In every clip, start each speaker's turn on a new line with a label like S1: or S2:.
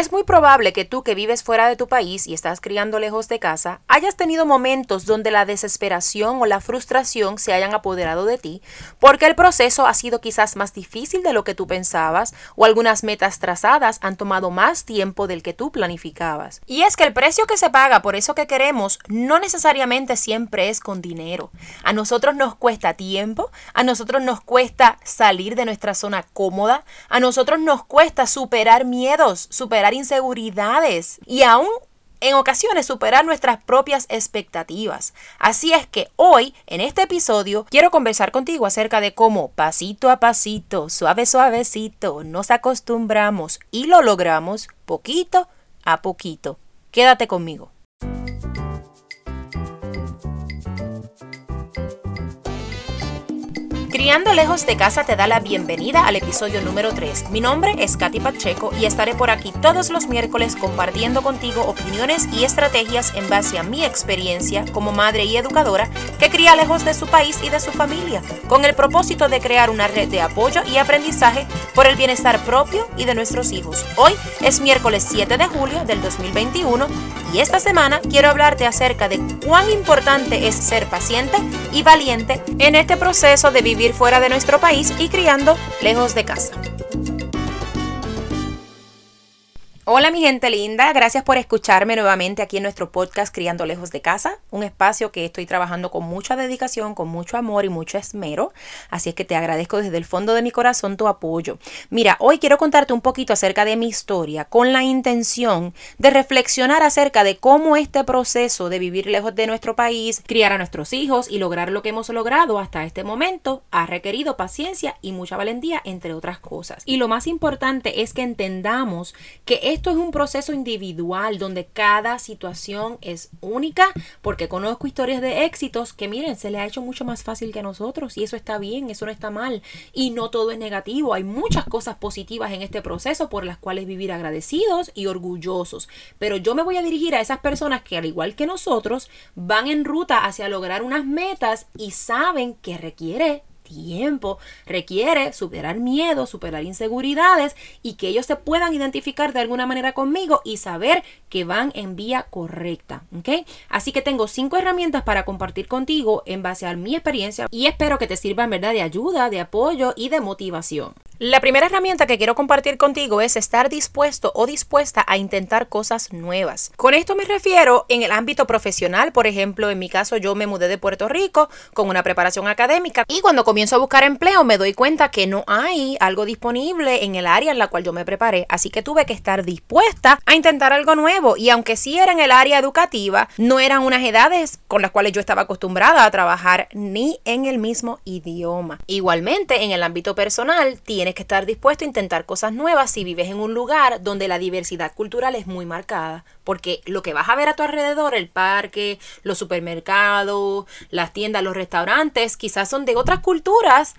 S1: Es muy probable que tú que vives fuera de tu país y estás criando lejos de casa, hayas tenido momentos donde la desesperación o la frustración se hayan apoderado de ti, porque el proceso ha sido quizás más difícil de lo que tú pensabas o algunas metas trazadas han tomado más tiempo del que tú planificabas. Y es que el precio que se paga por eso que queremos no necesariamente siempre es con dinero. A nosotros nos cuesta tiempo, a nosotros nos cuesta salir de nuestra zona cómoda, a nosotros nos cuesta superar miedos, superar inseguridades y aún en ocasiones superar nuestras propias expectativas. Así es que hoy, en este episodio, quiero conversar contigo acerca de cómo pasito a pasito, suave suavecito, nos acostumbramos y lo logramos poquito a poquito. Quédate conmigo. Criando lejos de casa te da la bienvenida al episodio número 3. Mi nombre es Katy Pacheco y estaré por aquí todos los miércoles compartiendo contigo opiniones y estrategias en base a mi experiencia como madre y educadora que cría lejos de su país y de su familia, con el propósito de crear una red de apoyo y aprendizaje por el bienestar propio y de nuestros hijos. Hoy es miércoles 7 de julio del 2021 y esta semana quiero hablarte acerca de cuán importante es ser paciente y valiente en este proceso de vivir fuera de nuestro país y criando lejos de casa. Hola mi gente linda, gracias por escucharme nuevamente aquí en nuestro podcast Criando Lejos de Casa, un espacio que estoy trabajando con mucha dedicación, con mucho amor y mucho esmero, así es que te agradezco desde el fondo de mi corazón tu apoyo. Mira, hoy quiero contarte un poquito acerca de mi historia con la intención de reflexionar acerca de cómo este proceso de vivir lejos de nuestro país, criar a nuestros hijos y lograr lo que hemos logrado hasta este momento ha requerido paciencia y mucha valentía, entre otras cosas. Y lo más importante es que entendamos que esto es un proceso individual donde cada situación es única, porque conozco historias de éxitos que miren, se le ha hecho mucho más fácil que a nosotros y eso está bien, eso no está mal y no todo es negativo, hay muchas cosas positivas en este proceso por las cuales vivir agradecidos y orgullosos, pero yo me voy a dirigir a esas personas que al igual que nosotros van en ruta hacia lograr unas metas y saben que requiere tiempo, requiere superar miedo, superar inseguridades y que ellos se puedan identificar de alguna manera conmigo y saber que van en vía correcta. ¿ok? Así que tengo cinco herramientas para compartir contigo en base a mi experiencia y espero que te sirvan ¿verdad? de ayuda, de apoyo y de motivación. La primera herramienta que quiero compartir contigo es estar dispuesto o dispuesta a intentar cosas nuevas. Con esto me refiero en el ámbito profesional, por ejemplo, en mi caso yo me mudé de Puerto Rico con una preparación académica y cuando comienzo a buscar empleo me doy cuenta que no hay algo disponible en el área en la cual yo me preparé, así que tuve que estar dispuesta a intentar algo nuevo. Y aunque sí era en el área educativa, no eran unas edades con las cuales yo estaba acostumbrada a trabajar ni en el mismo idioma. Igualmente, en el ámbito personal, tiene que estar dispuesto a intentar cosas nuevas si vives en un lugar donde la diversidad cultural es muy marcada, porque lo que vas a ver a tu alrededor, el parque, los supermercados, las tiendas, los restaurantes, quizás son de otras culturas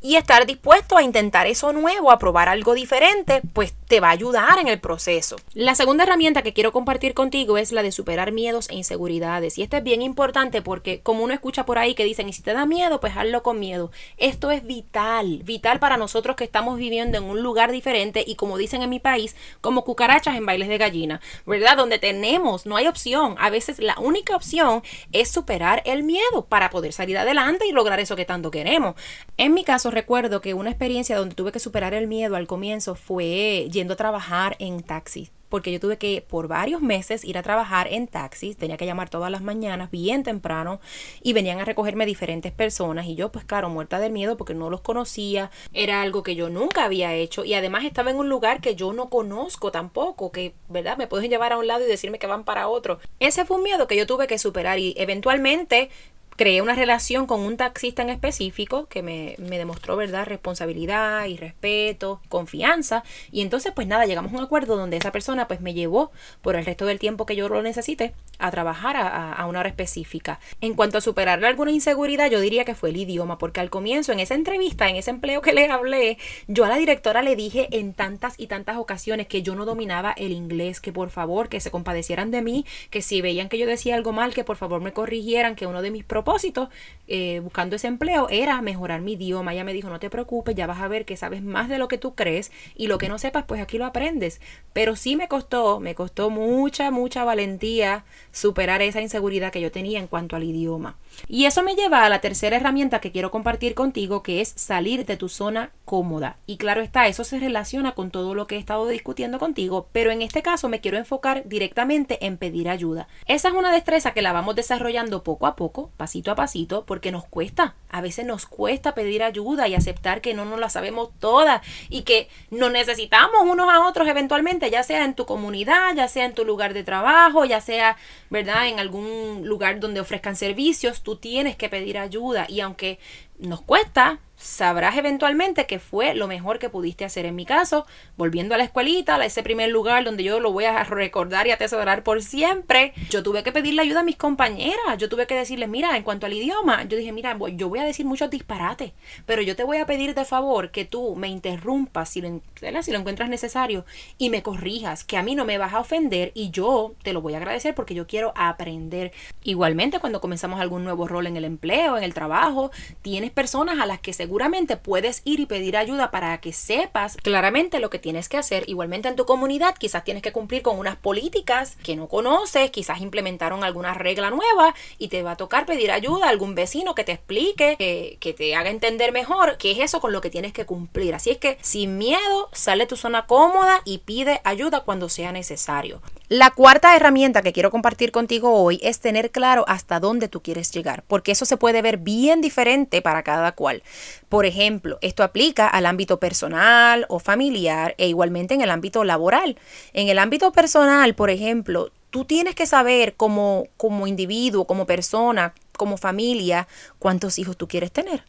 S1: y estar dispuesto a intentar eso nuevo, a probar algo diferente, pues te va a ayudar en el proceso. La segunda herramienta que quiero compartir contigo es la de superar miedos e inseguridades y esto es bien importante porque como uno escucha por ahí que dicen y si te da miedo, pues hazlo con miedo. Esto es vital, vital para nosotros que estamos viviendo en un lugar diferente y como dicen en mi país, como cucarachas en bailes de gallina, ¿verdad? Donde tenemos, no hay opción. A veces la única opción es superar el miedo para poder salir adelante y lograr eso que tanto queremos. En mi caso recuerdo que una experiencia donde tuve que superar el miedo al comienzo fue yendo a trabajar en taxi porque yo tuve que por varios meses ir a trabajar en taxis, tenía que llamar todas las mañanas bien temprano y venían a recogerme diferentes personas y yo pues claro, muerta del miedo porque no los conocía, era algo que yo nunca había hecho y además estaba en un lugar que yo no conozco tampoco, que verdad, me pueden llevar a un lado y decirme que van para otro. Ese fue un miedo que yo tuve que superar y eventualmente creé una relación con un taxista en específico que me, me, demostró, ¿verdad?, responsabilidad y respeto, confianza. Y entonces, pues nada, llegamos a un acuerdo donde esa persona pues me llevó por el resto del tiempo que yo lo necesite a trabajar a, a una hora específica. En cuanto a superar alguna inseguridad, yo diría que fue el idioma, porque al comienzo, en esa entrevista, en ese empleo que les hablé, yo a la directora le dije en tantas y tantas ocasiones que yo no dominaba el inglés, que por favor, que se compadecieran de mí, que si veían que yo decía algo mal, que por favor me corrigieran, que uno de mis propósito, eh, buscando ese empleo, era mejorar mi idioma. Ella me dijo, no te preocupes, ya vas a ver que sabes más de lo que tú crees y lo que no sepas, pues aquí lo aprendes. Pero sí me costó, me costó mucha, mucha valentía superar esa inseguridad que yo tenía en cuanto al idioma. Y eso me lleva a la tercera herramienta que quiero compartir contigo, que es salir de tu zona cómoda. Y claro está, eso se relaciona con todo lo que he estado discutiendo contigo, pero en este caso me quiero enfocar directamente en pedir ayuda. Esa es una destreza que la vamos desarrollando poco a poco, pasito a pasito, porque nos cuesta. A veces nos cuesta pedir ayuda y aceptar que no nos la sabemos todas y que nos necesitamos unos a otros eventualmente, ya sea en tu comunidad, ya sea en tu lugar de trabajo, ya sea, ¿verdad?, en algún lugar donde ofrezcan servicios tú tienes que pedir ayuda y aunque nos cuesta, sabrás eventualmente que fue lo mejor que pudiste hacer. En mi caso, volviendo a la escuelita, a ese primer lugar donde yo lo voy a recordar y atesorar por siempre, yo tuve que pedirle ayuda a mis compañeras. Yo tuve que decirles, mira, en cuanto al idioma, yo dije, mira, yo voy a decir muchos disparates, pero yo te voy a pedir de favor que tú me interrumpas si lo, si lo encuentras necesario y me corrijas, que a mí no me vas a ofender y yo te lo voy a agradecer porque yo quiero aprender. Igualmente, cuando comenzamos algún nuevo rol en el empleo, en el trabajo, tienes personas a las que seguro seguramente puedes ir y pedir ayuda para que sepas claramente lo que tienes que hacer. Igualmente en tu comunidad quizás tienes que cumplir con unas políticas que no conoces, quizás implementaron alguna regla nueva y te va a tocar pedir ayuda a algún vecino que te explique, que, que te haga entender mejor qué es eso con lo que tienes que cumplir. Así es que sin miedo, sale tu zona cómoda y pide ayuda cuando sea necesario. La cuarta herramienta que quiero compartir contigo hoy es tener claro hasta dónde tú quieres llegar, porque eso se puede ver bien diferente para cada cual. Por ejemplo, esto aplica al ámbito personal o familiar e igualmente en el ámbito laboral. En el ámbito personal, por ejemplo, tú tienes que saber como, como individuo, como persona, como familia, cuántos hijos tú quieres tener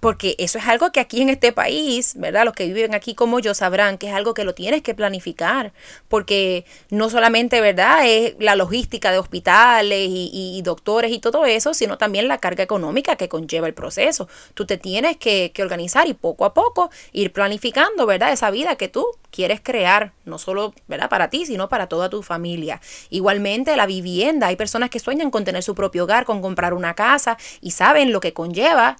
S1: porque eso es algo que aquí en este país, ¿verdad? Los que viven aquí como yo sabrán que es algo que lo tienes que planificar, porque no solamente, ¿verdad? Es la logística de hospitales y, doctores y todo eso, sino también la carga económica que conlleva el proceso. Tú te tienes que, organizar y poco a poco ir planificando, ¿verdad? Esa vida que tú quieres crear, no solo, ¿verdad? Para ti, sino para toda tu familia. Igualmente la vivienda, hay personas que sueñan con tener su propio hogar, con comprar una casa y saben lo que conlleva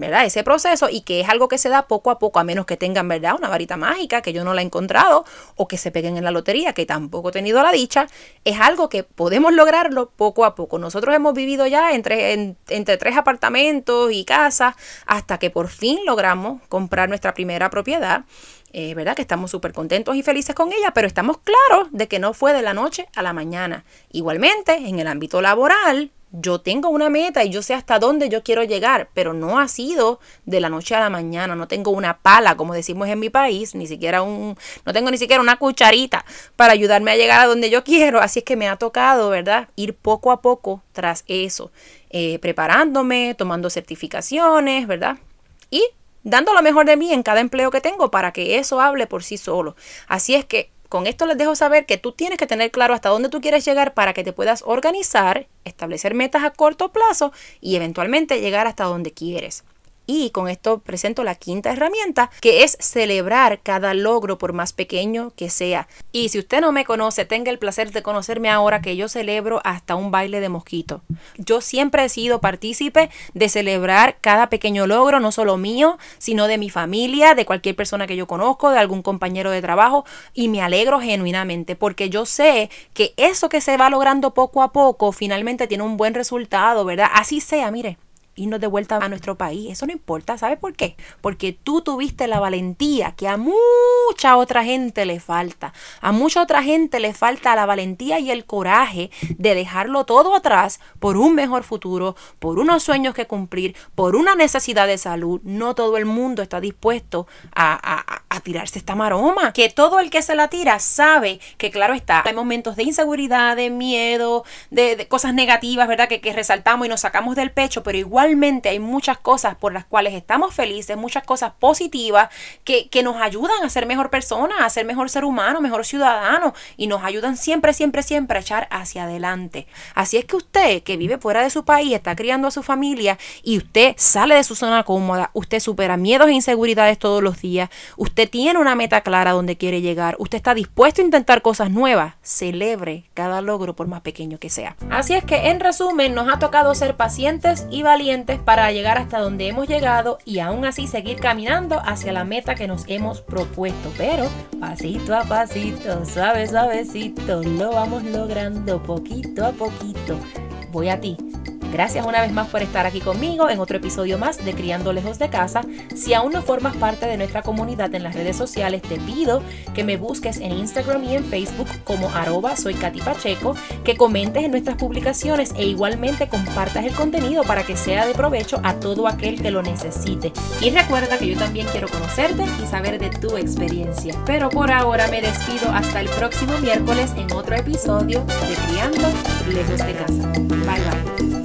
S1: ¿verdad? Ese proceso y que es algo que se da poco a poco, a menos que tengan, ¿verdad? Una varita mágica que yo no la he encontrado o que se peguen en la lotería, que tampoco he tenido la dicha, es algo que podemos lograrlo poco a poco. Nosotros hemos vivido ya entre, entre tres apartamentos y casas hasta que por fin logramos comprar nuestra primera propiedad. Eh, ¿verdad? Que estamos súper contentos y felices con ella, pero estamos claros de que no fue de la noche a la mañana. Igualmente, en el ámbito laboral, yo tengo una meta y yo sé hasta dónde yo quiero llegar, pero no ha sido de la noche a la mañana, no tengo una pala, como decimos en mi país, ni siquiera un, no tengo ni siquiera una cucharita para ayudarme a llegar a donde yo quiero, así es que me ha tocado, ¿verdad? Ir poco a poco tras eso, eh, preparándome, tomando certificaciones, ¿verdad? Y dando lo mejor de mí en cada empleo que tengo para que eso hable por sí solo. Así es que con esto les dejo saber que tú tienes que tener claro hasta dónde tú quieres llegar para que te puedas organizar, establecer metas a corto plazo y eventualmente llegar hasta donde quieres. Y con esto presento la quinta herramienta, que es celebrar cada logro por más pequeño que sea. Y si usted no me conoce, tenga el placer de conocerme ahora que yo celebro hasta un baile de mosquito. Yo siempre he sido partícipe de celebrar cada pequeño logro, no solo mío, sino de mi familia, de cualquier persona que yo conozco, de algún compañero de trabajo, y me alegro genuinamente porque yo sé que eso que se va logrando poco a poco finalmente tiene un buen resultado, ¿verdad? Así sea, mire irnos de vuelta a nuestro país. Eso no importa. ¿Sabes por qué? Porque tú tuviste la valentía que a mucha otra gente le falta. A mucha otra gente le falta la valentía y el coraje de dejarlo todo atrás por un mejor futuro, por unos sueños que cumplir, por una necesidad de salud. No todo el mundo está dispuesto a, a, tirarse esta maroma. Que todo el que se la tira sabe que, claro está, hay momentos de inseguridad, de miedo, de, cosas negativas, ¿verdad? Que, que resaltamos y nos sacamos del pecho, pero igual igualmente hay muchas cosas por las cuales estamos felices, muchas cosas positivas que, que nos ayudan a ser mejor persona, a ser mejor ser humano, mejor ciudadano y nos ayudan siempre, siempre, siempre a echar hacia adelante. Así es que usted que vive fuera de su país, está criando a su familia y usted sale de su zona cómoda, usted supera miedos e inseguridades todos los días, usted tiene una meta clara donde quiere llegar, usted está dispuesto a intentar cosas nuevas, celebre cada logro por más pequeño que sea. Así es que en resumen nos ha tocado ser pacientes y para llegar hasta donde hemos llegado y aún así seguir caminando hacia la meta que nos hemos propuesto, pero pasito a pasito, suave, suavecito, lo vamos logrando poquito a poquito. Voy a ti Gracias una vez más por estar aquí conmigo en otro episodio más de Criando Lejos de Casa. Si aún no formas parte de nuestra comunidad en las redes sociales, te pido que me busques en Instagram y en Facebook como arroba soy Katy Pacheco, que comentes en nuestras publicaciones e igualmente compartas el contenido para que sea de provecho a todo aquel que lo necesite. Y recuerda que yo también quiero conocerte y saber de tu experiencia. Pero por ahora me despido hasta el próximo miércoles en otro episodio de Criando Lejos de Casa. Bye bye.